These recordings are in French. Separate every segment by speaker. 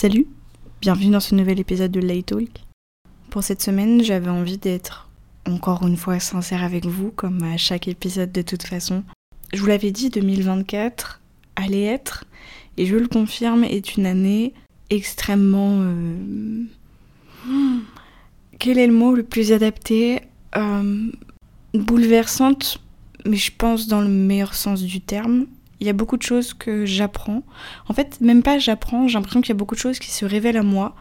Speaker 1: Salut, bienvenue dans ce nouvel épisode de Late Talk. Pour cette semaine, j'avais envie d'être encore une fois sincère avec vous, comme à chaque épisode de toute façon. Je vous l'avais dit, 2024 allait être, et je le confirme, est une année extrêmement... euh, Quel est le mot le plus adapté Euh, Bouleversante, mais je pense dans le meilleur sens du terme. Il y a beaucoup de choses que j'apprends. En fait, même pas j'apprends, j'ai l'impression qu'il y a beaucoup de choses qui se révèlent à moi,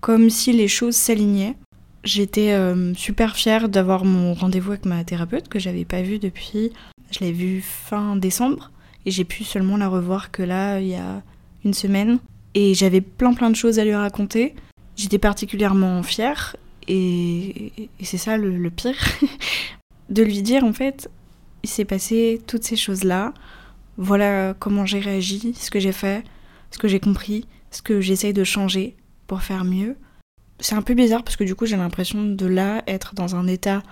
Speaker 1: comme si les choses s'alignaient. J'étais euh, super fière d'avoir mon rendez-vous avec ma thérapeute que j'avais pas vu depuis. Je l'ai vue fin décembre et j'ai pu seulement la revoir que là, il y a une semaine. Et j'avais plein plein de choses à lui raconter. J'étais particulièrement fière et, c'est ça le pire. de lui dire en fait, il s'est passé toutes ces choses-là. Voilà comment j'ai réagi, ce que j'ai fait, ce que j'ai compris, ce que j'essaye de changer pour faire mieux. C'est un peu bizarre parce que du coup j'ai l'impression de là être dans un état.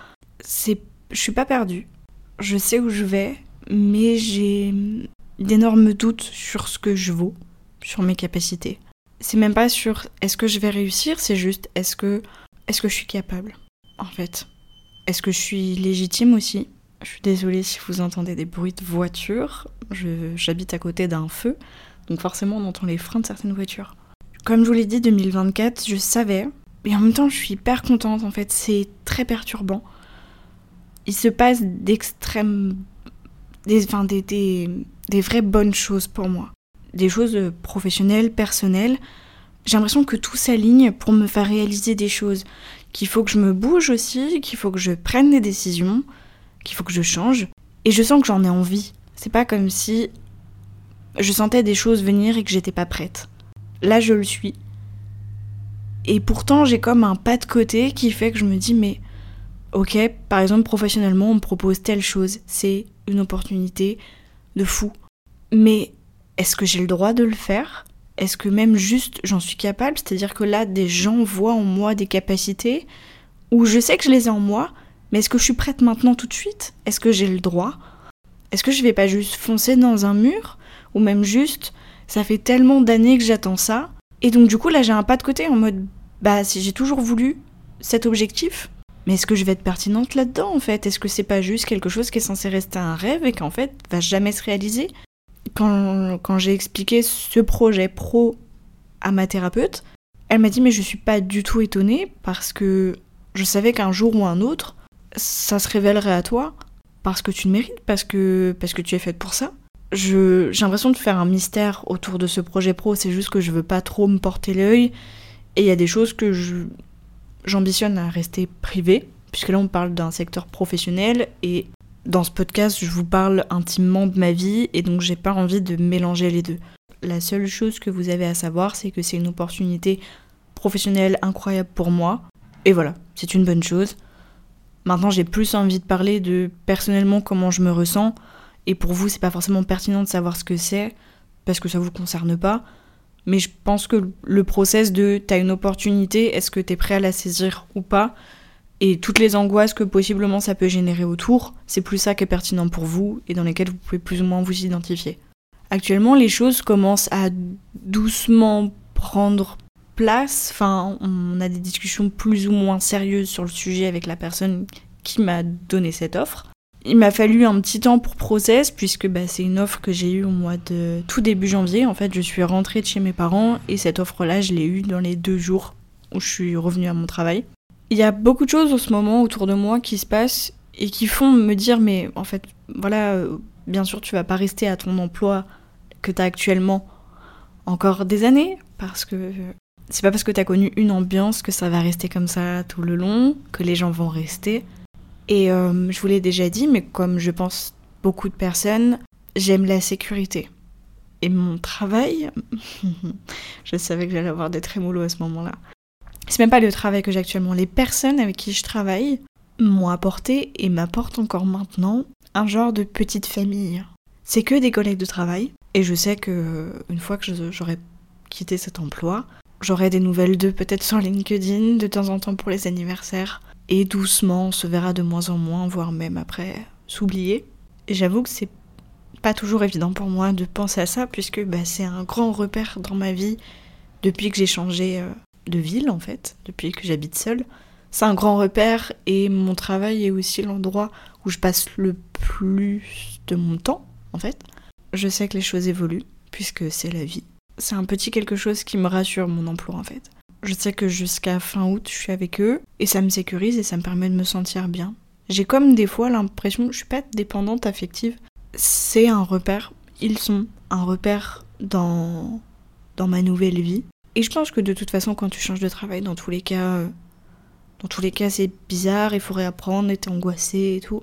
Speaker 1: C'est, je suis pas perdue. Je sais où je vais, mais j'ai d'énormes doutes sur ce que je vaux, sur mes capacités. C'est même pas sur est-ce que je vais réussir, c'est juste est-ce que est-ce que je suis capable en fait. Est-ce que je suis légitime aussi? Je suis désolée si vous entendez des bruits de voiture. J'habite à côté d'un feu, donc forcément on entend les freins de certaines voitures. Comme je vous l'ai dit, 2024, je savais, et en même temps je suis hyper contente en fait, c'est très perturbant. Il se passe d'extrêmes... Des, enfin, des, des, vraies bonnes choses pour moi. Des choses professionnelles, personnelles. J'ai l'impression que tout s'aligne pour me faire réaliser des choses qu'il faut que je me bouge aussi, qu'il faut que je prenne des décisions, qu'il faut que je change. Et je sens que j'en ai envie. C'est pas comme si je sentais des choses venir et que j'étais pas prête. Là, je le suis. Et pourtant, j'ai comme un pas de côté qui fait que je me dis, mais ok, par exemple, professionnellement, on me propose telle chose. C'est une opportunité de fou. Mais est-ce que j'ai le droit de le faire? Est-ce que même juste j'en suis capable? C'est-à-dire que là, des gens voient en moi des capacités où je sais que je les ai en moi, mais est-ce que je suis prête maintenant tout de suite? Est-ce que j'ai le droit? Est-ce que je vais pas juste foncer dans un mur? Ou même juste, ça fait tellement d'années que j'attends ça. Et donc du coup, là, j'ai un pas de côté en mode, bah si j'ai toujours voulu cet objectif, mais est-ce que je vais être pertinente là-dedans en fait? Est-ce que c'est pas juste quelque chose qui est censé rester un rêve et qu'en fait va jamais se réaliser? Quand, quand j'ai expliqué ce projet pro à ma thérapeute, elle m'a dit mais je suis pas du tout étonnée parce que je savais qu'un jour ou un autre, ça se révélerait à toi parce que tu le mérites, parce que, parce que tu es faite pour ça. J'ai l'impression de faire un mystère autour de ce projet pro, c'est juste que je veux pas trop me porter l'œil et il y a des choses que j'ambitionne à rester privée, puisque là on parle d'un secteur professionnel et dans ce podcast, je vous parle intimement de ma vie et donc j'ai pas envie de mélanger les deux. La seule chose que vous avez à savoir, c'est que c'est une opportunité professionnelle incroyable pour moi. Et voilà, c'est une bonne chose. Maintenant, j'ai plus envie de parler de personnellement comment je me ressens. Et pour vous, c'est pas forcément pertinent de savoir ce que c'est, parce que ça vous concerne pas. Mais je pense que le process de t'as une opportunité, est-ce que t'es prêt à la saisir ou pas? Et toutes les angoisses que possiblement ça peut générer autour, c'est plus ça qui est pertinent pour vous et dans lesquelles vous pouvez plus ou moins vous identifier. Actuellement, les choses commencent à doucement prendre enfin, on a des discussions plus ou moins sérieuses sur le sujet avec la personne qui m'a donné cette offre. Il m'a fallu un petit temps pour process puisque bah, c'est une offre que j'ai eue au mois de tout début janvier. En fait, je suis rentrée de chez mes parents et cette offre-là, je l'ai eue dans les deux jours où je suis revenue à mon travail. Il y a beaucoup de choses en ce moment autour de moi qui se passent et qui font me dire mais en fait voilà euh, bien sûr tu vas pas rester à ton emploi que tu as actuellement encore des années parce que euh, c'est pas parce que tu as connu une ambiance que ça va rester comme ça tout le long, que les gens vont rester. Et euh, je vous l'ai déjà dit mais comme je pense beaucoup de personnes, j'aime la sécurité. Et mon travail, je savais que j'allais avoir des trémolos à ce moment-là. C'est même pas le travail que j'ai actuellement. Les personnes avec qui je travaille m'ont apporté et m'apportent encore maintenant un genre de petite famille. C'est que des collègues de travail et je sais que une fois que j'aurai quitté cet emploi, j'aurai des nouvelles d'eux peut-être sur LinkedIn de temps en temps pour les anniversaires et doucement on se verra de moins en moins voire même après s'oublier. Et j'avoue que c'est pas toujours évident pour moi de penser à ça puisque bah, c'est un grand repère dans ma vie depuis que j'ai changé euh, de ville en fait, depuis que j'habite seule. C'est un grand repère et mon travail est aussi l'endroit où je passe le plus de mon temps en fait. Je sais que les choses évoluent puisque c'est la vie. C'est un petit quelque chose qui me rassure mon emploi en fait. Je sais que jusqu'à fin août, je suis avec eux et ça me sécurise et ça me permet de me sentir bien. J'ai comme des fois l'impression, je suis pas dépendante affective. C'est un repère, ils sont un repère dans dans ma nouvelle vie. Et je pense que de toute façon, quand tu changes de travail, dans tous les cas, euh, dans tous les cas, c'est bizarre, il faut réapprendre, t'es angoissée et tout.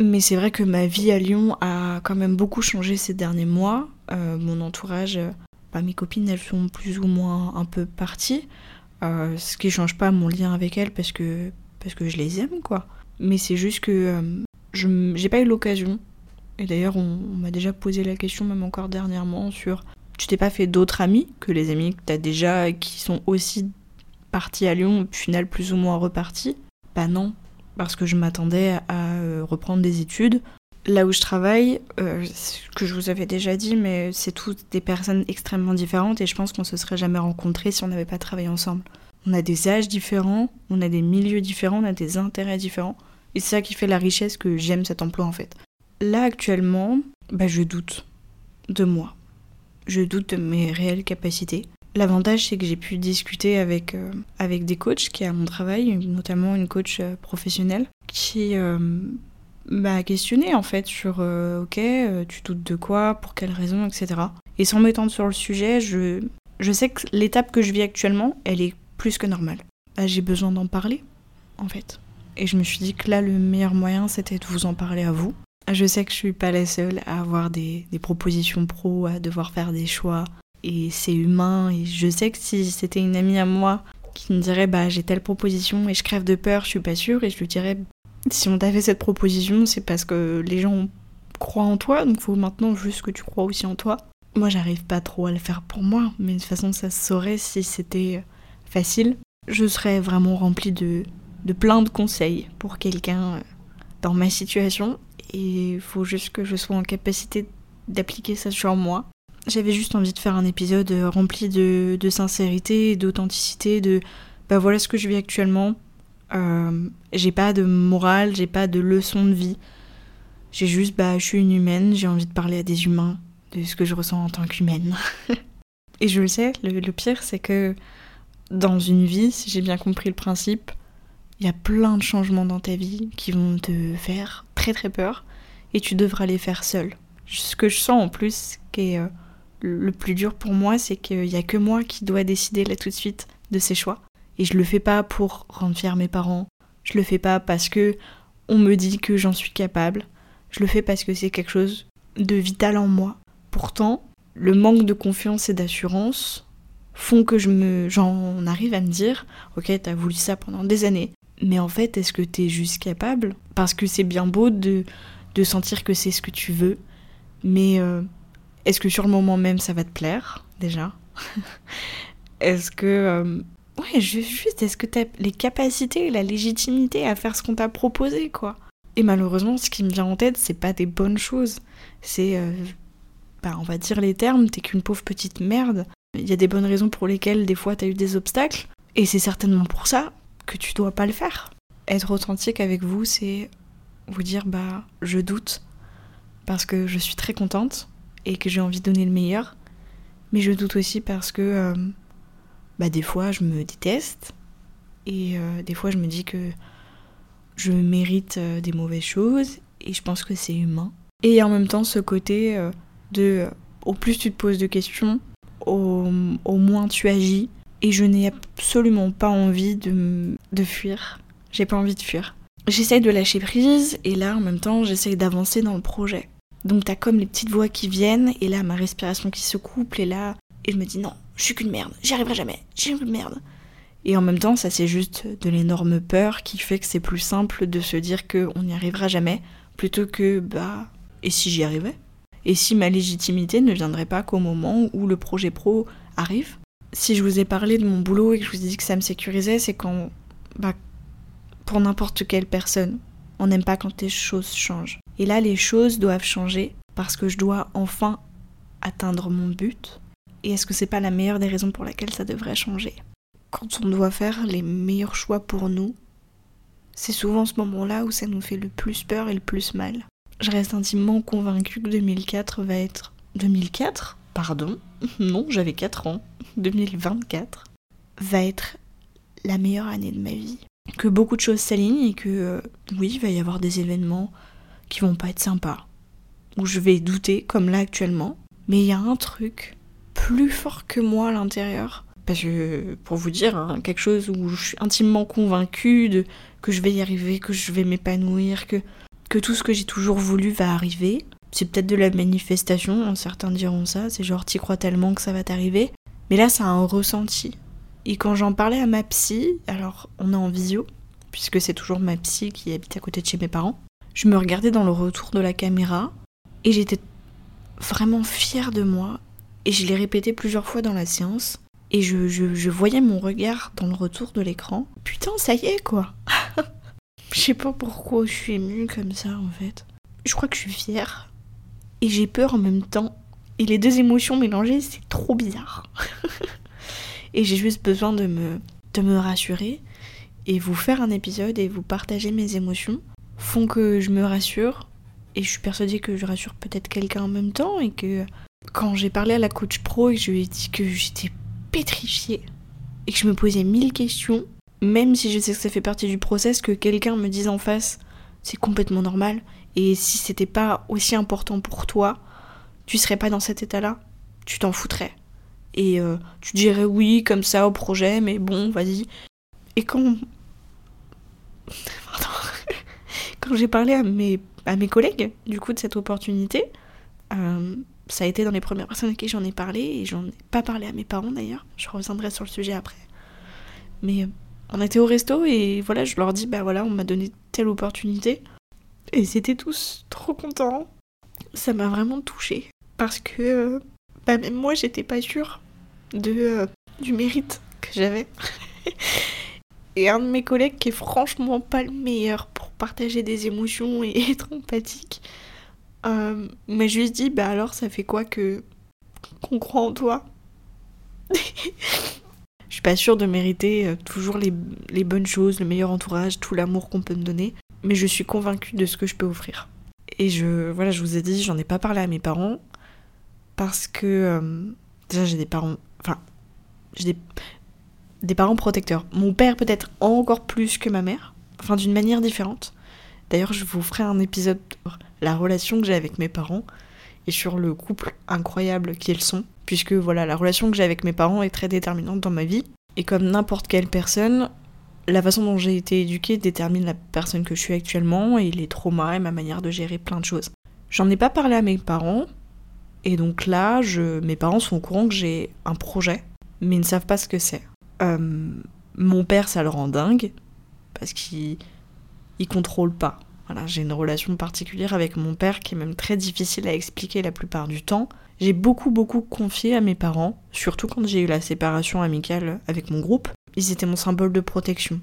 Speaker 1: Mais c'est vrai que ma vie à Lyon a quand même beaucoup changé ces derniers mois. Euh, mon entourage, euh, bah, mes copines, elles sont plus ou moins un peu parties. ce qui change pas mon lien avec elles parce que, parce que je les aime, quoi. Mais c'est juste que je j'ai pas eu l'occasion. Et d'ailleurs, on m'a déjà posé la question, même encore dernièrement, sur tu t'es pas fait d'autres amis que les amis que t'as déjà qui sont aussi partis à Lyon, au final plus ou moins repartis? Bah non, parce que je m'attendais à euh, reprendre des études. Là où je travaille, euh, ce que je vous avais déjà dit, mais c'est toutes des personnes extrêmement différentes et je pense qu'on se serait jamais rencontrés si on n'avait pas travaillé ensemble. On a des âges différents, on a des milieux différents, on a des intérêts différents. Et c'est ça qui fait la richesse que j'aime cet emploi en fait. Là actuellement, bah je doute de moi je doute de mes réelles capacités. L'avantage, c'est que j'ai pu discuter avec, euh, avec des coachs qui à mon travail, notamment une coach euh, professionnelle, qui m'a questionné en fait sur ok, tu doutes de quoi, pour quelles raisons, etc. Et sans m'étendre sur le sujet, je, je sais que l'étape que je vis actuellement, elle est plus que normale. Bah, j'ai besoin d'en parler, en fait. Et je me suis dit que là, le meilleur moyen, c'était de vous en parler à vous, je sais que je suis pas la seule à avoir des, propositions pro, à devoir faire des choix. Et c'est humain. Et je sais que si c'était une amie à moi qui me dirait bah j'ai telle proposition et je crève de peur, je suis pas sûre, et je lui dirais si on t'a fait cette proposition, c'est parce que les gens croient en toi, donc faut maintenant juste que tu crois aussi en toi. Moi j'arrive pas trop à le faire pour moi, mais de toute façon ça se saurait si c'était facile. Je serais vraiment remplie de, de plein de conseils pour quelqu'un euh, dans ma situation et il faut juste que je sois en capacité d'appliquer ça sur moi. J'avais juste envie de faire un épisode euh, rempli de, de sincérité, d'authenticité, de bah voilà ce que je vis actuellement. Euh, j'ai pas de morale, j'ai pas de leçon de vie. J'ai juste, bah, je suis une humaine, j'ai envie de parler à des humains, de ce que je ressens en tant qu'humaine. Et je le sais, le, pire, c'est que dans une vie, si j'ai bien compris le principe, il y a plein de changements dans ta vie qui vont te faire très très peur et tu devras les faire seul. Ce que je sens en plus, qui est euh, le plus dur pour moi, c'est qu'il n'y a que moi qui dois décider là tout de suite de ces choix. Et je le fais pas pour rendre fier mes parents. Je le fais pas parce que on me dit que j'en suis capable. Je le fais parce que c'est quelque chose de vital en moi. Pourtant, le manque de confiance et d'assurance font que je me j'en arrive à me dire OK, t'as voulu ça pendant des années, mais en fait, est-ce que t'es juste capable? Parce que c'est bien beau de, de sentir que c'est ce que tu veux, mais euh, est-ce que sur le moment même ça va te plaire, déjà? Est-ce que. Euh, ouais, juste, est-ce que t'as les capacités, la légitimité à faire ce qu'on t'a proposé, quoi? Et malheureusement, ce qui me vient en tête, c'est pas des bonnes choses. C'est. Euh, bah, on va dire les termes, t'es qu'une pauvre petite merde. Il y a des bonnes raisons pour lesquelles des fois t'as eu des obstacles, et c'est certainement pour ça que tu dois pas le faire. Être authentique avec vous, c'est vous dire bah je doute parce que je suis très contente et que j'ai envie de donner le meilleur, mais je doute aussi parce que euh, bah des fois je me déteste et euh, des fois je me dis que je mérite euh, des mauvaises choses et je pense que c'est humain. Et en même temps ce côté de au plus tu te poses de questions, au, au moins tu agis et je n'ai absolument pas envie de, de fuir. J'ai pas envie de fuir. J'essaye de lâcher prise et là en même temps j'essaye d'avancer dans le projet. Donc t'as comme les petites voix qui viennent et là ma respiration qui se couple et là et je me dis non, je suis qu'une merde, j'y arriverai jamais, j'ai une merde. Et en même temps ça c'est juste de l'énorme peur qui fait que c'est plus simple de se dire qu'on n'y arrivera jamais plutôt que bah et si j'y arrivais? Et si ma légitimité ne viendrait pas qu'au moment où le projet pro arrive? Si je vous ai parlé de mon boulot et que je vous ai dit que ça me sécurisait, c'est quand, bah, pour n'importe quelle personne, on n'aime pas quand les choses changent. Et là, les choses doivent changer parce que je dois enfin atteindre mon but. Et est-ce que c'est pas la meilleure des raisons pour laquelle ça devrait changer? Quand on doit faire les meilleurs choix pour nous, c'est souvent ce moment-là où ça nous fait le plus peur et le plus mal. Je reste intimement convaincue que 2004 va être... 2004 Pardon? Non, j'avais 4 ans. 2024 va être la meilleure année de ma vie. Que beaucoup de choses s'alignent et que, euh, oui, il va y avoir des événements qui vont pas être sympas. Où je vais douter, comme là actuellement. Mais il y a un truc plus fort que moi à l'intérieur. Parce que, pour vous dire, hein, quelque chose où je suis intimement convaincue de, que je vais y arriver, que je vais m'épanouir, que, que tout ce que j'ai toujours voulu va arriver. C'est peut-être de la manifestation, hein, certains diront ça, c'est genre t'y crois tellement que ça va t'arriver. Mais là, a un ressenti. Et quand j'en parlais à ma psy, alors on est en visio, puisque c'est toujours ma psy qui habite à côté de chez mes parents, je me regardais dans le retour de la caméra et j'étais vraiment fière de moi. Et je l'ai répété plusieurs fois dans la séance. Et je, voyais mon regard dans le retour de l'écran. Putain, ça y est quoi Je sais pas pourquoi je suis émue comme ça en fait. Je crois que je suis fière. Et j'ai peur en même temps. Et les deux émotions mélangées, c'est trop bizarre. et j'ai juste besoin de me, de me rassurer. Et vous faire un épisode et vous partager mes émotions font que je me rassure. Et je suis persuadée que je rassure peut-être quelqu'un en même temps. Et que quand j'ai parlé à la coach pro et je lui ai dit que j'étais pétrifiée et que je me posais mille questions, même si je sais que ça fait partie du process, que quelqu'un me dise en face, c'est complètement normal. Et si c'était pas aussi important pour toi, tu serais pas dans cet état-là, tu t'en foutrais. Et euh, tu dirais oui comme ça au projet, mais bon, vas-y. Et quand. quand j'ai parlé à mes, à mes collègues, du coup, de cette opportunité, euh, ça a été dans les premières personnes à qui j'en ai parlé, et j'en ai pas parlé à mes parents d'ailleurs, je reviendrai sur le sujet après. Mais euh, on était au resto et voilà, je leur dis, bah voilà, on m'a donné telle opportunité. Et c'était tous trop contents. Ça m'a vraiment touchée. Parce que euh, bah même moi, j'étais pas sûre euh, du mérite que j'avais. et un de mes collègues qui est franchement pas le meilleur pour partager des émotions et être empathique, euh, mais je lui ai dit, bah alors ça fait quoi que qu'on croit en toi? Je suis pas sûre de mériter euh, toujours les, les, bonnes choses, le meilleur entourage, tout l'amour qu'on peut me donner, mais je suis convaincue de ce que je peux offrir. Et je, voilà, je vous ai dit, j'en ai pas parlé à mes parents parce que euh, déjà j'ai des parents, enfin j'ai des, des parents protecteurs. Mon père peut-être encore plus que ma mère, enfin d'une manière différente. D'ailleurs, je vous ferai un épisode la relation que j'ai avec mes parents et sur le couple incroyable qu'ils sont, puisque voilà, la relation que j'ai avec mes parents est très déterminante dans ma vie. Et comme n'importe quelle personne, la façon dont j'ai été éduquée détermine la personne que je suis actuellement et les traumas et ma manière de gérer plein de choses. J'en ai pas parlé à mes parents, et donc là, je, mes parents sont au courant que j'ai un projet, mais ils ne savent pas ce que c'est. Euh, mon père, ça le rend dingue, parce qu'il il contrôle pas. Voilà, j'ai une relation particulière avec mon père qui est même très difficile à expliquer la plupart du temps. J'ai beaucoup beaucoup confié à mes parents, surtout quand j'ai eu la séparation amicale avec mon groupe. Ils étaient mon symbole de protection.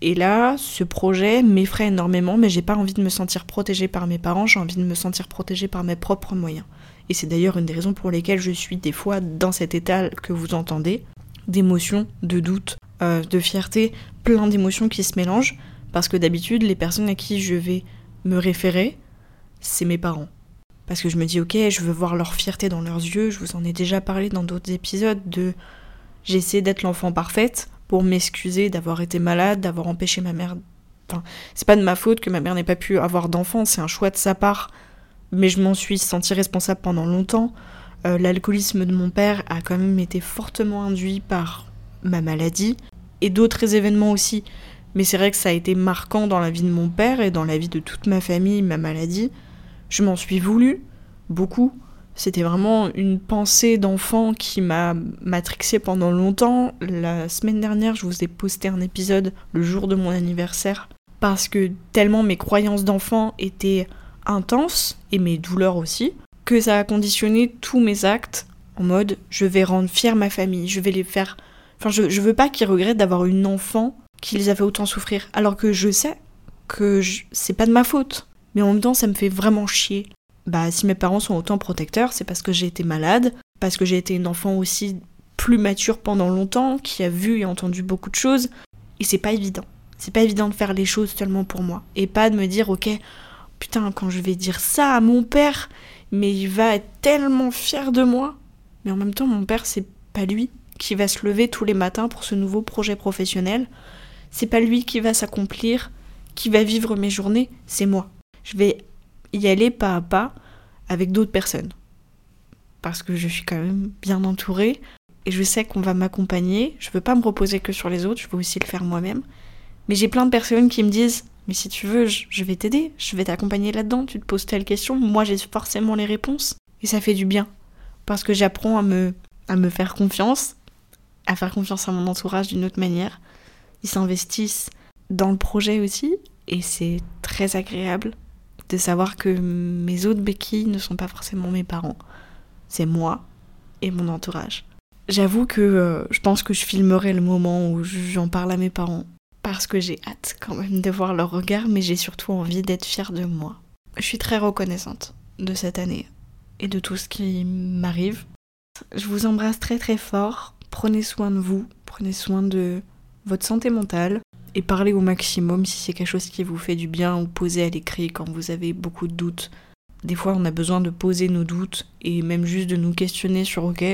Speaker 1: Et là, ce projet m'effraie énormément, mais j'ai pas envie de me sentir protégée par mes parents, j'ai envie de me sentir protégée par mes propres moyens. Et c'est d'ailleurs une des raisons pour lesquelles je suis des fois dans cet état que vous entendez, d'émotions, de doutes, euh, de fierté, plein d'émotions qui se mélangent, parce que d'habitude, les personnes à qui je vais me référer, c'est mes parents. Parce que je me dis, ok, je veux voir leur fierté dans leurs yeux, je vous en ai déjà parlé dans d'autres épisodes de j'essaie d'être l'enfant parfaite pour m'excuser d'avoir été malade, d'avoir empêché ma mère. Enfin, c'est pas de ma faute que ma mère n'ait pas pu avoir d'enfant, c'est un choix de sa part, mais je m'en suis sentie responsable pendant longtemps. Euh, l'alcoolisme de mon père a quand même été fortement induit par ma maladie et d'autres événements aussi. Mais c'est vrai que ça a été marquant dans la vie de mon père et dans la vie de toute ma famille, ma maladie. Je m'en suis voulu, beaucoup. C'était vraiment une pensée d'enfant qui m'a matrixé pendant longtemps. La semaine dernière, je vous ai posté un épisode le jour de mon anniversaire parce que tellement mes croyances d'enfant étaient intenses et mes douleurs aussi que ça a conditionné tous mes actes en mode je vais rendre fière ma famille, je vais les faire. Enfin, je, je veux pas qu'ils regrettent d'avoir une enfant qu'ils avaient autant souffrir. Alors que je sais que c'est pas de ma faute. Mais en même temps, ça me fait vraiment chier. Bah, si mes parents sont autant protecteurs, c'est parce que j'ai été malade, parce que j'ai été une enfant aussi plus mature pendant longtemps, qui a vu et entendu beaucoup de choses. Et c'est pas évident. C'est pas évident de faire les choses seulement pour moi. Et pas de me dire, ok, putain, quand je vais dire ça à mon père, mais il va être tellement fier de moi. Mais en même temps, mon père, c'est pas lui qui va se lever tous les matins pour ce nouveau projet professionnel. C'est pas lui qui va s'accomplir, qui va vivre mes journées, c'est moi. Je vais y aller pas à pas avec d'autres personnes. Parce que je suis quand même bien entourée et je sais qu'on va m'accompagner. Je veux pas me reposer que sur les autres, je veux aussi le faire moi-même. Mais j'ai plein de personnes qui me disent Mais si tu veux, je vais t'aider, je vais t'accompagner là-dedans, tu te poses telle question, moi j'ai forcément les réponses. Et ça fait du bien. Parce que j'apprends à me, à me faire confiance, à faire confiance à mon entourage d'une autre manière. Ils s'investissent dans le projet aussi, et c'est très agréable de savoir que mes autres béquilles ne sont pas forcément mes parents. C'est moi et mon entourage. J'avoue que euh, je pense que je filmerai le moment où j'en parle à mes parents. Parce que j'ai hâte quand même de voir leur regard, mais j'ai surtout envie d'être fière de moi. Je suis très reconnaissante de cette année et de tout ce qui m'arrive. Je vous embrasse très très fort. Prenez soin de vous, prenez soin de votre santé mentale et parlez au maximum si c'est quelque chose qui vous fait du bien ou posez à l'écrit quand vous avez beaucoup de doutes. Des fois, on a besoin de poser nos doutes et même juste de nous questionner sur OK,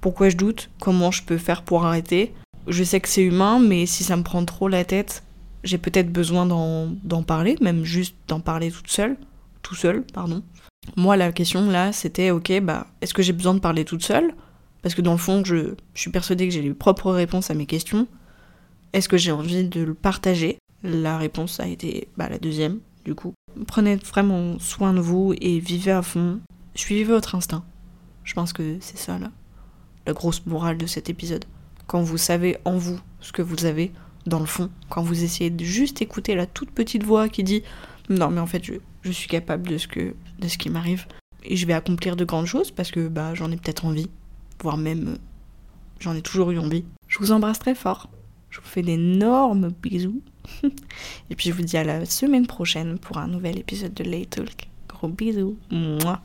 Speaker 1: pourquoi je doute, comment je peux faire pour arrêter? Je sais que c'est humain, mais si ça me prend trop la tête, j'ai peut-être besoin d'en parler, même juste d'en parler toute seule, tout seul, pardon. Moi, la question là, c'était ok, bah, est-ce que j'ai besoin de parler toute seule? Parce que dans le fond, je, je suis persuadée que j'ai les propres réponses à mes questions. Est-ce que j'ai envie de le partager La réponse a été bah, la deuxième, du coup. Prenez vraiment soin de vous et vivez à fond. Suivez votre instinct. Je pense que c'est ça là la grosse morale de cet épisode. Quand vous savez en vous ce que vous avez dans le fond, quand vous essayez de juste écouter la toute petite voix qui dit non mais en fait je, suis capable de ce que de ce qui m'arrive et je vais accomplir de grandes choses parce que bah j'en ai peut-être envie, voire même euh, j'en ai toujours eu envie. Je vous embrasse très fort. Je vous fais d'énormes bisous. et puis je vous dis à la semaine prochaine pour un nouvel épisode de Late Talk. Gros bisous. Moi.